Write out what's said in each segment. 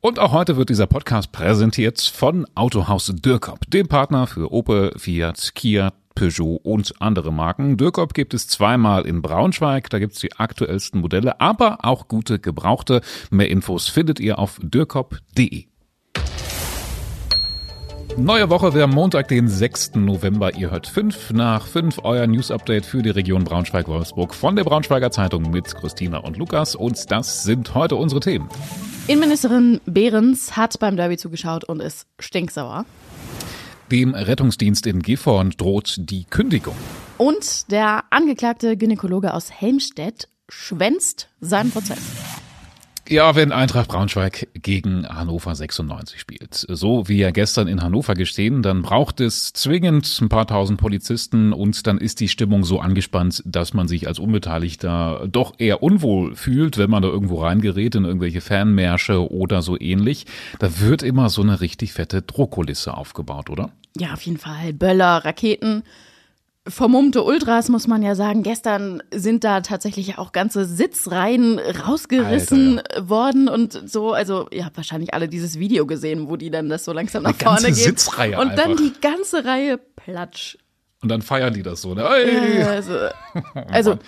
Und auch heute wird dieser Podcast präsentiert von Autohaus Dürkop, dem Partner für Opel, Fiat, Kia, Peugeot und andere Marken. Dürkop gibt es zweimal in Braunschweig, da gibt's die aktuellsten Modelle, aber auch gute Gebrauchte. Mehr Infos findet ihr auf dürkop.de. Neue Woche, wir haben Montag, den 6. November. Ihr hört 5 nach 5, euer News-Update für die Region Braunschweig-Wolfsburg von der Braunschweiger Zeitung mit Christina und Lukas. Und das sind heute unsere Themen. Innenministerin Behrens hat beim Derby zugeschaut und ist stinksauer. Dem Rettungsdienst in Gifhorn droht die Kündigung. Und der angeklagte Gynäkologe aus Helmstedt schwänzt seinen Prozess. Ja, wenn Eintracht Braunschweig gegen Hannover 96 spielt, so wie ja gestern in Hannover gestehen, dann braucht es zwingend ein paar tausend Polizisten und dann ist die Stimmung so angespannt, dass man sich als Unbeteiligter doch eher unwohl fühlt, wenn man da irgendwo reingerät in irgendwelche Fanmärsche oder so ähnlich. Da wird immer so eine richtig fette Drohkulisse aufgebaut, oder? Ja, auf jeden Fall. Böller, Raketen vermummte Ultras, muss man ja sagen. Gestern sind da tatsächlich auch ganze Sitzreihen rausgerissen Alter, ja. worden und so. Also, ihr habt wahrscheinlich alle dieses Video gesehen, wo die dann das so langsam nach Eine vorne gehen. Sitzreihe und einfach. dann die ganze Reihe platsch und dann feiern die das so. Ne? Hey. Also, also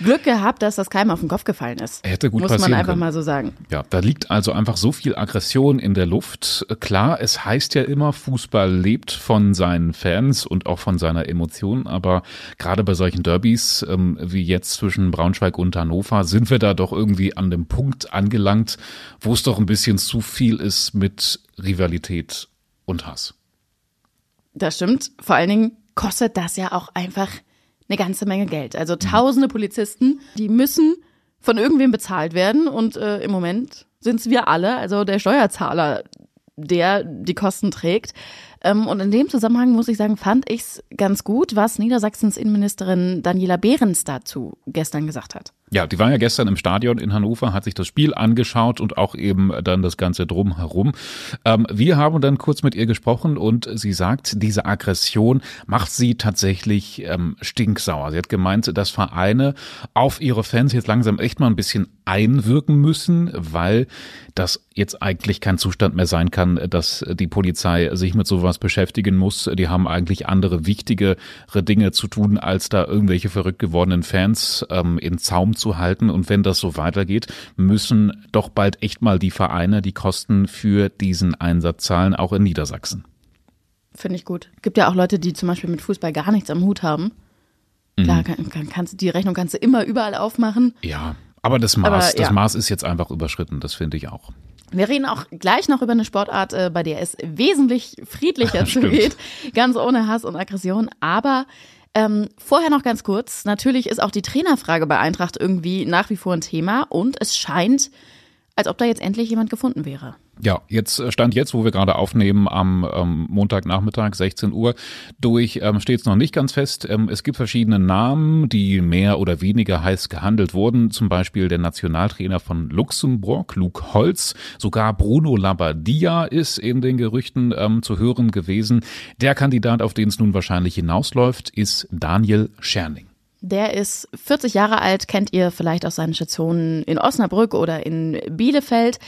Glück gehabt, dass das keinem auf den Kopf gefallen ist. Hätte gut Muss passieren man einfach können. mal so sagen. Ja, da liegt also einfach so viel Aggression in der Luft. Klar, es heißt ja immer, Fußball lebt von seinen Fans und auch von seiner Emotion. Aber gerade bei solchen Derbys ähm, wie jetzt zwischen Braunschweig und Hannover sind wir da doch irgendwie an dem Punkt angelangt, wo es doch ein bisschen zu viel ist mit Rivalität und Hass. Das stimmt. Vor allen Dingen kostet das ja auch einfach eine ganze Menge Geld. Also tausende Polizisten, die müssen von irgendwem bezahlt werden und äh, im Moment sind es wir alle, also der Steuerzahler, der die Kosten trägt. Ähm, und in dem Zusammenhang muss ich sagen, fand ich es ganz gut, was Niedersachsens Innenministerin Daniela Behrens dazu gestern gesagt hat. Ja, die war ja gestern im Stadion in Hannover, hat sich das Spiel angeschaut und auch eben dann das Ganze drumherum. Ähm, wir haben dann kurz mit ihr gesprochen und sie sagt, diese Aggression macht sie tatsächlich ähm, stinksauer. Sie hat gemeint, dass Vereine auf ihre Fans jetzt langsam echt mal ein bisschen einwirken müssen, weil das jetzt eigentlich kein Zustand mehr sein kann, dass die Polizei sich mit sowas beschäftigen muss. Die haben eigentlich andere wichtigere Dinge zu tun, als da irgendwelche verrückt gewordenen Fans ähm, in Zaum zu halten. Und wenn das so weitergeht, müssen doch bald echt mal die Vereine die Kosten für diesen Einsatz zahlen, auch in Niedersachsen. Finde ich gut. Gibt ja auch Leute, die zum Beispiel mit Fußball gar nichts am Hut haben. Klar, mhm. kann, kann, kannst, die Rechnung kannst du immer überall aufmachen. Ja, aber das Maß, aber, ja. das Maß ist jetzt einfach überschritten, das finde ich auch. Wir reden auch gleich noch über eine Sportart, äh, bei der es wesentlich friedlicher zugeht, ganz ohne Hass und Aggression. Aber ähm, vorher noch ganz kurz. Natürlich ist auch die Trainerfrage bei Eintracht irgendwie nach wie vor ein Thema und es scheint, als ob da jetzt endlich jemand gefunden wäre. Ja, jetzt äh, stand jetzt, wo wir gerade aufnehmen, am ähm, Montagnachmittag, 16 Uhr, durch, ähm, steht es noch nicht ganz fest. Ähm, es gibt verschiedene Namen, die mehr oder weniger heiß gehandelt wurden. Zum Beispiel der Nationaltrainer von Luxemburg, Luke Holz. Sogar Bruno Labbadia ist in den Gerüchten ähm, zu hören gewesen. Der Kandidat, auf den es nun wahrscheinlich hinausläuft, ist Daniel Scherning. Der ist 40 Jahre alt, kennt ihr vielleicht aus seinen Stationen in Osnabrück oder in Bielefeld.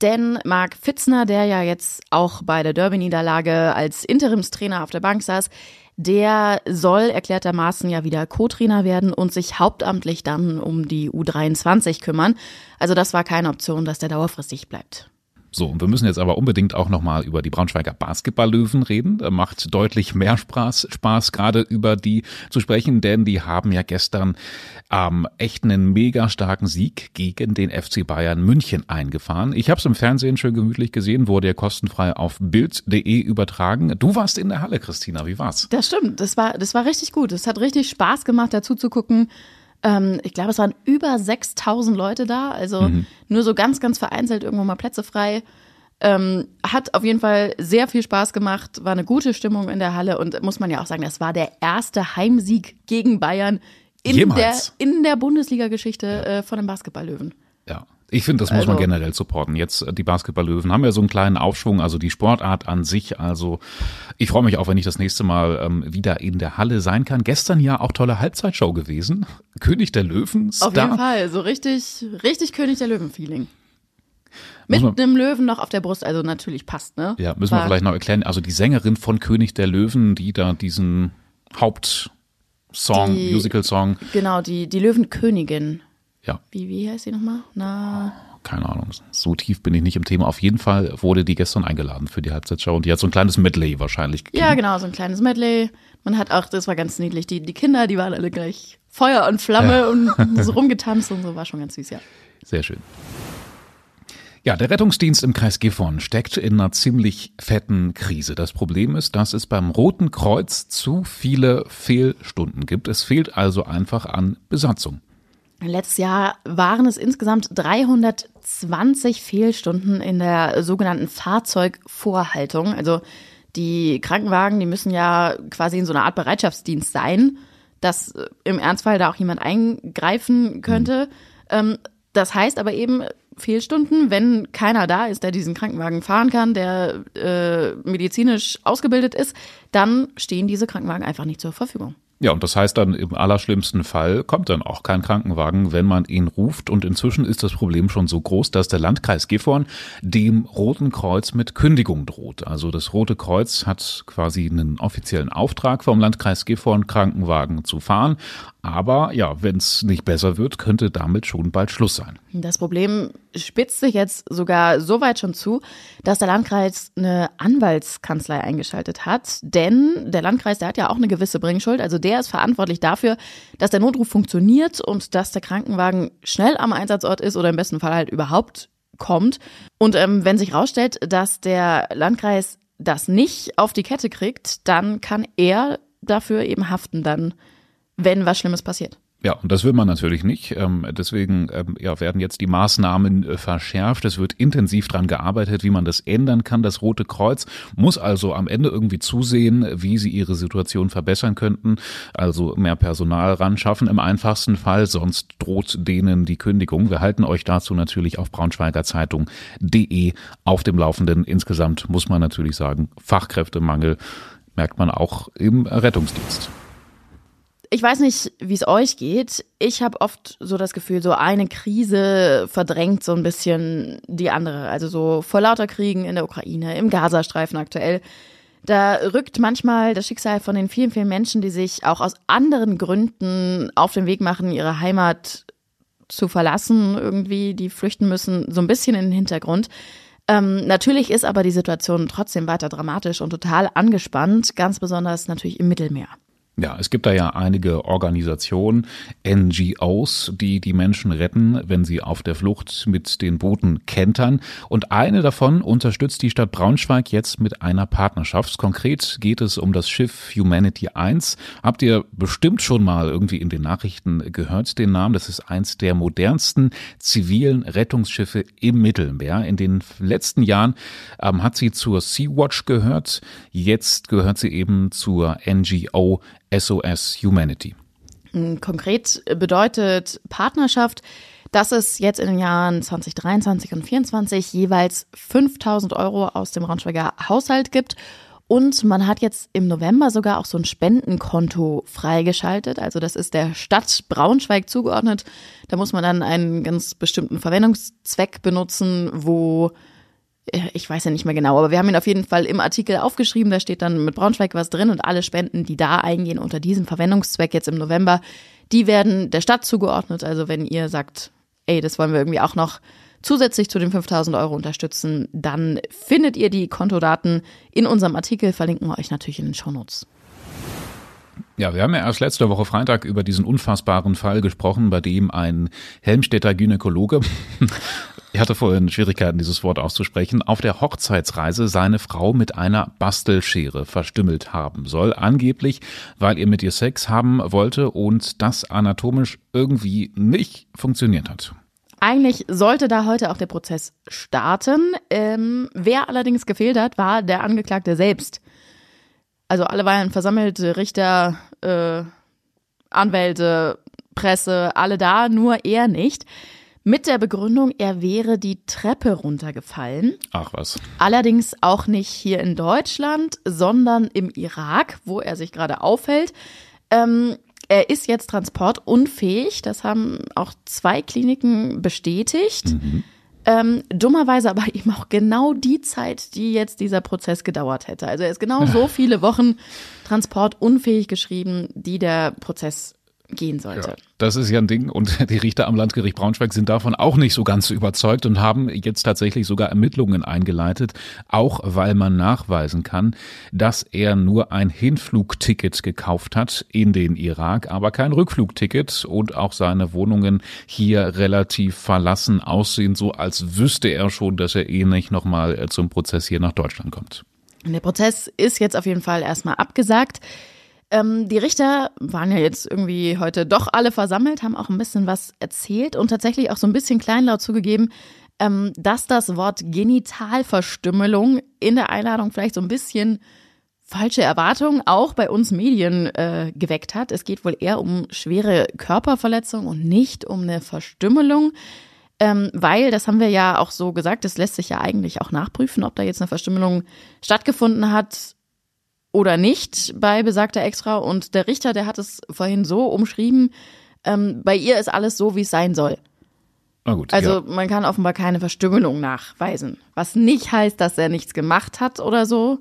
Denn Marc Fitzner, der ja jetzt auch bei der Derby-Niederlage als Interimstrainer auf der Bank saß, der soll erklärtermaßen ja wieder Co-Trainer werden und sich hauptamtlich dann um die U23 kümmern. Also das war keine Option, dass der dauerfristig bleibt. So, und wir müssen jetzt aber unbedingt auch nochmal über die Braunschweiger Basketballlöwen reden. Da macht deutlich mehr Spaß, Spaß, gerade über die zu sprechen, denn die haben ja gestern ähm, echt einen mega starken Sieg gegen den FC Bayern München eingefahren. Ich habe es im Fernsehen schön gemütlich gesehen, wurde ja kostenfrei auf bild.de übertragen. Du warst in der Halle, Christina, wie war's? Das stimmt, das war, das war richtig gut. Es hat richtig Spaß gemacht, dazu zu gucken. Ähm, ich glaube, es waren über 6000 Leute da, also mhm. nur so ganz, ganz vereinzelt irgendwo mal Plätze frei. Ähm, hat auf jeden Fall sehr viel Spaß gemacht, war eine gute Stimmung in der Halle und muss man ja auch sagen, das war der erste Heimsieg gegen Bayern in Jemals. der, in der Bundesliga-Geschichte ja. äh, von den Basketballlöwen. Ja, ich finde, das muss also, man generell supporten. Jetzt äh, die Basketballlöwen haben ja so einen kleinen Aufschwung, also die Sportart an sich. Also ich freue mich auch, wenn ich das nächste Mal ähm, wieder in der Halle sein kann. Gestern ja auch tolle Halbzeitshow gewesen. König der Löwen. Star. Auf jeden Fall, so richtig, richtig König der Löwen-Feeling. Mit einem Löwen noch auf der Brust, also natürlich passt, ne? Ja, müssen wir War- vielleicht noch erklären. Also die Sängerin von König der Löwen, die da diesen Hauptsong, Musical-Song, Genau, die, die Löwenkönigin. Ja, Wie, wie heißt sie nochmal? Na, keine Ahnung, so tief bin ich nicht im Thema. Auf jeden Fall wurde die gestern eingeladen für die Halbzeitshow und die hat so ein kleines Medley wahrscheinlich gegeben. ja, genau, so ein kleines Medley. Man hat auch, das war ganz niedlich, die, die Kinder, die waren alle gleich Feuer und Flamme und so rumgetanzt und so, war schon ganz süß, ja. Sehr schön. Ja, der Rettungsdienst im Kreis Gifhorn steckt in einer ziemlich fetten Krise. Das Problem ist, dass es beim Roten Kreuz zu viele Fehlstunden gibt. Es fehlt also einfach an Besatzung. Letztes Jahr waren es insgesamt 320 Fehlstunden in der sogenannten Fahrzeugvorhaltung. Also die Krankenwagen, die müssen ja quasi in so einer Art Bereitschaftsdienst sein, dass äh, im Ernstfall da auch jemand eingreifen könnte. Ähm, das heißt aber eben Fehlstunden, wenn keiner da ist, der diesen Krankenwagen fahren kann, der äh, medizinisch ausgebildet ist, dann stehen diese Krankenwagen einfach nicht zur Verfügung. Ja, und das heißt dann im allerschlimmsten Fall kommt dann auch kein Krankenwagen, wenn man ihn ruft. Und inzwischen ist das Problem schon so groß, dass der Landkreis Gifhorn dem Roten Kreuz mit Kündigung droht. Also das Rote Kreuz hat quasi einen offiziellen Auftrag vom Landkreis Gifhorn, Krankenwagen zu fahren. Aber ja, wenn es nicht besser wird, könnte damit schon bald Schluss sein. Das Problem spitzt sich jetzt sogar so weit schon zu, dass der Landkreis eine Anwaltskanzlei eingeschaltet hat. Denn der Landkreis, der hat ja auch eine gewisse Bringschuld. Also der ist verantwortlich dafür, dass der Notruf funktioniert und dass der Krankenwagen schnell am Einsatzort ist oder im besten Fall halt überhaupt kommt. Und ähm, wenn sich rausstellt, dass der Landkreis das nicht auf die Kette kriegt, dann kann er dafür eben haften dann, wenn was Schlimmes passiert. Ja, und das will man natürlich nicht. Ähm, deswegen ähm, ja, werden jetzt die Maßnahmen äh, verschärft. Es wird intensiv dran gearbeitet, wie man das ändern kann. Das Rote Kreuz muss also am Ende irgendwie zusehen, wie sie ihre Situation verbessern könnten. Also mehr Personal ran schaffen im einfachsten Fall, sonst droht denen die Kündigung. Wir halten euch dazu natürlich auf braunschweigerzeitung.de auf dem Laufenden. Insgesamt muss man natürlich sagen, Fachkräftemangel merkt man auch im Rettungsdienst. Ich weiß nicht, wie es euch geht. Ich habe oft so das Gefühl, so eine Krise verdrängt so ein bisschen die andere. Also so vor lauter Kriegen in der Ukraine, im Gazastreifen aktuell. Da rückt manchmal das Schicksal von den vielen, vielen Menschen, die sich auch aus anderen Gründen auf den Weg machen, ihre Heimat zu verlassen, irgendwie, die flüchten müssen, so ein bisschen in den Hintergrund. Ähm, natürlich ist aber die Situation trotzdem weiter dramatisch und total angespannt, ganz besonders natürlich im Mittelmeer. Ja, es gibt da ja einige Organisationen, NGOs, die die Menschen retten, wenn sie auf der Flucht mit den Booten kentern. Und eine davon unterstützt die Stadt Braunschweig jetzt mit einer Partnerschaft. Konkret geht es um das Schiff Humanity 1. Habt ihr bestimmt schon mal irgendwie in den Nachrichten gehört, den Namen? Das ist eins der modernsten zivilen Rettungsschiffe im Mittelmeer. In den letzten Jahren ähm, hat sie zur Sea-Watch gehört. Jetzt gehört sie eben zur NGO SOS Humanity. Konkret bedeutet Partnerschaft, dass es jetzt in den Jahren 2023 und 2024 jeweils 5000 Euro aus dem Braunschweiger Haushalt gibt. Und man hat jetzt im November sogar auch so ein Spendenkonto freigeschaltet. Also das ist der Stadt Braunschweig zugeordnet. Da muss man dann einen ganz bestimmten Verwendungszweck benutzen, wo ich weiß ja nicht mehr genau, aber wir haben ihn auf jeden Fall im Artikel aufgeschrieben. Da steht dann mit Braunschweig was drin und alle Spenden, die da eingehen unter diesem Verwendungszweck jetzt im November, die werden der Stadt zugeordnet. Also wenn ihr sagt, ey, das wollen wir irgendwie auch noch zusätzlich zu den 5000 Euro unterstützen, dann findet ihr die Kontodaten in unserem Artikel, verlinken wir euch natürlich in den Shownotes. Ja, wir haben ja erst letzte Woche Freitag über diesen unfassbaren Fall gesprochen, bei dem ein Helmstädter Gynäkologe, ich hatte vorhin Schwierigkeiten, dieses Wort auszusprechen, auf der Hochzeitsreise seine Frau mit einer Bastelschere verstümmelt haben soll. Angeblich, weil er mit ihr Sex haben wollte und das anatomisch irgendwie nicht funktioniert hat. Eigentlich sollte da heute auch der Prozess starten. Ähm, wer allerdings gefehlt hat, war der Angeklagte selbst. Also alle waren versammelt, Richter, äh, Anwälte, Presse, alle da, nur er nicht. Mit der Begründung, er wäre die Treppe runtergefallen. Ach was. Allerdings auch nicht hier in Deutschland, sondern im Irak, wo er sich gerade aufhält. Ähm, er ist jetzt transportunfähig. Das haben auch zwei Kliniken bestätigt. Ähm, dummerweise aber eben auch genau die Zeit, die jetzt dieser Prozess gedauert hätte. Also er ist genau so viele Wochen transportunfähig geschrieben, die der Prozess gehen sollte. Ja, das ist ja ein Ding und die Richter am Landgericht Braunschweig sind davon auch nicht so ganz überzeugt und haben jetzt tatsächlich sogar Ermittlungen eingeleitet, auch weil man nachweisen kann, dass er nur ein Hinflugticket gekauft hat in den Irak, aber kein Rückflugticket und auch seine Wohnungen hier relativ verlassen aussehen, so als wüsste er schon, dass er eh nicht nochmal äh, zum Prozess hier nach Deutschland kommt. Der Prozess ist jetzt auf jeden Fall erstmal abgesagt. Ähm, die Richter waren ja jetzt irgendwie heute doch alle versammelt, haben auch ein bisschen was erzählt und tatsächlich auch so ein bisschen kleinlaut zugegeben, ähm, dass das Wort Genitalverstümmelung in der Einladung vielleicht so ein bisschen falsche Erwartungen auch bei uns Medien äh, geweckt hat. Es geht wohl eher um schwere Körperverletzung und nicht um eine Verstümmelung. Ähm, weil, das haben wir ja auch so gesagt, das lässt sich ja eigentlich auch nachprüfen, ob da jetzt eine Verstümmelung stattgefunden hat oder nicht bei besagter Extra. Und der Richter, der hat es vorhin so umschrieben, ähm, bei ihr ist alles so, wie es sein soll. Na gut, also ja. man kann offenbar keine Verstümmelung nachweisen. Was nicht heißt, dass er nichts gemacht hat oder so.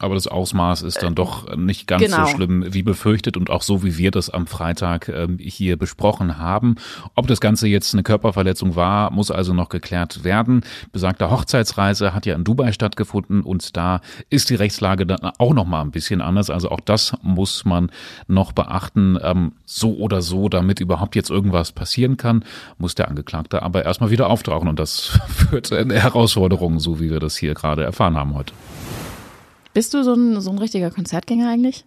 Aber das Ausmaß ist dann doch nicht ganz genau. so schlimm wie befürchtet und auch so, wie wir das am Freitag ähm, hier besprochen haben. Ob das Ganze jetzt eine Körperverletzung war, muss also noch geklärt werden. Besagte Hochzeitsreise hat ja in Dubai stattgefunden und da ist die Rechtslage dann auch noch mal ein bisschen anders. Also auch das muss man noch beachten. Ähm, so oder so, damit überhaupt jetzt irgendwas passieren kann, muss der Angeklagte aber erstmal wieder auftauchen und das führt zu einer Herausforderung, so wie wir das hier gerade erfahren haben heute. Bist du so ein, so ein richtiger Konzertgänger eigentlich?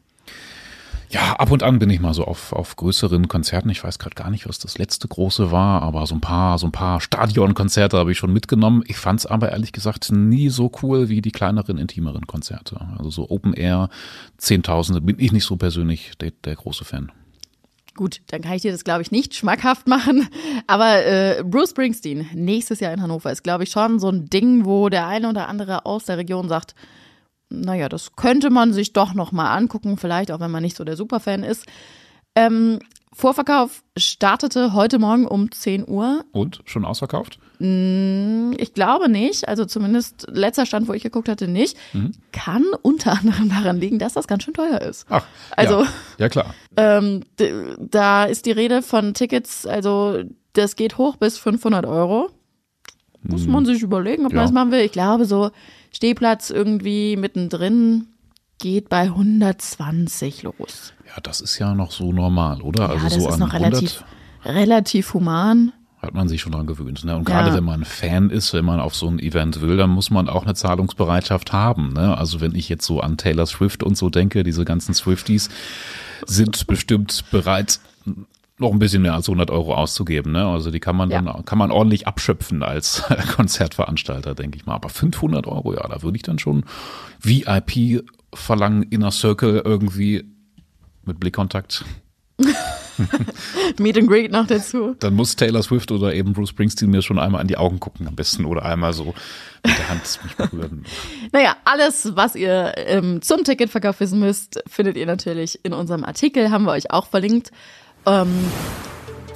Ja, ab und an bin ich mal so auf, auf größeren Konzerten. Ich weiß gerade gar nicht, was das letzte große war, aber so ein paar, so ein paar Stadionkonzerte habe ich schon mitgenommen. Ich fand es aber ehrlich gesagt nie so cool wie die kleineren, intimeren Konzerte. Also so Open Air, Zehntausende, bin ich nicht so persönlich der, der große Fan. Gut, dann kann ich dir das, glaube ich, nicht schmackhaft machen. Aber äh, Bruce Springsteen nächstes Jahr in Hannover ist, glaube ich, schon so ein Ding, wo der eine oder andere aus der Region sagt, naja, das könnte man sich doch nochmal angucken, vielleicht auch wenn man nicht so der Superfan ist. Ähm, Vorverkauf startete heute Morgen um 10 Uhr. Und schon ausverkauft? Mm, ich glaube nicht. Also zumindest letzter Stand, wo ich geguckt hatte, nicht. Mhm. Kann unter anderem daran liegen, dass das ganz schön teuer ist. Ach, also, ja, ja klar. Ähm, da ist die Rede von Tickets, also das geht hoch bis 500 Euro. Muss man sich überlegen, ob ja. man das machen will. Ich glaube, so Stehplatz irgendwie mittendrin geht bei 120 los. Ja, das ist ja noch so normal, oder? Ja, also das so ist noch relativ, relativ human. Hat man sich schon dran gewöhnt. Ne? Und gerade ja. wenn man Fan ist, wenn man auf so ein Event will, dann muss man auch eine Zahlungsbereitschaft haben. Ne? Also wenn ich jetzt so an Taylor Swift und so denke, diese ganzen Swifties sind bestimmt bereit, noch ein bisschen mehr als 100 Euro auszugeben. Ne? Also die kann man dann ja. kann man ordentlich abschöpfen als Konzertveranstalter, denke ich mal. Aber 500 Euro, ja, da würde ich dann schon VIP verlangen, Inner Circle irgendwie mit Blickkontakt. Meet and Greet noch dazu. Dann muss Taylor Swift oder eben Bruce Springsteen mir schon einmal in die Augen gucken am besten oder einmal so mit der Hand mich berühren. naja, alles, was ihr ähm, zum Ticketverkauf wissen müsst, findet ihr natürlich in unserem Artikel, haben wir euch auch verlinkt. Ähm,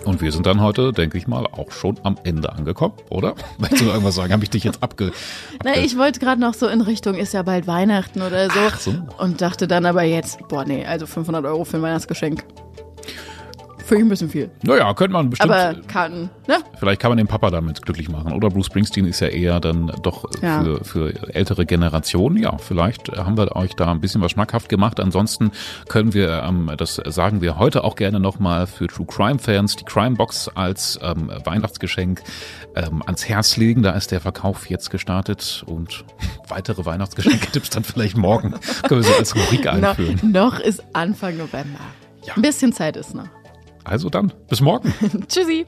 und wir sind dann heute, denke ich mal, auch schon am Ende angekommen, oder? Möchtest du irgendwas sagen? Habe ich dich jetzt abge... abge Na, ich wollte gerade noch so in Richtung, ist ja bald Weihnachten oder so. So. Und dachte dann aber jetzt, boah, nee, also 500 Euro für ein Weihnachtsgeschenk. Finde ich ein bisschen viel. Naja, könnte man bestimmt. Aber kann, ne? Vielleicht kann man den Papa damit glücklich machen. Oder Bruce Springsteen ist ja eher dann doch ja. für, für ältere Generationen. Ja, vielleicht haben wir euch da ein bisschen was schmackhaft gemacht. Ansonsten können wir, ähm, das sagen wir heute auch gerne nochmal für True Crime Fans, die Crime Box als ähm, Weihnachtsgeschenk ähm, ans Herz legen. Da ist der Verkauf jetzt gestartet und weitere Weihnachtsgeschenke-Tipps dann vielleicht morgen. können wir so als Rubrik einführen. No, noch ist Anfang November. Ja. Ein bisschen Zeit ist noch. Also dann, bis morgen. Tschüssi.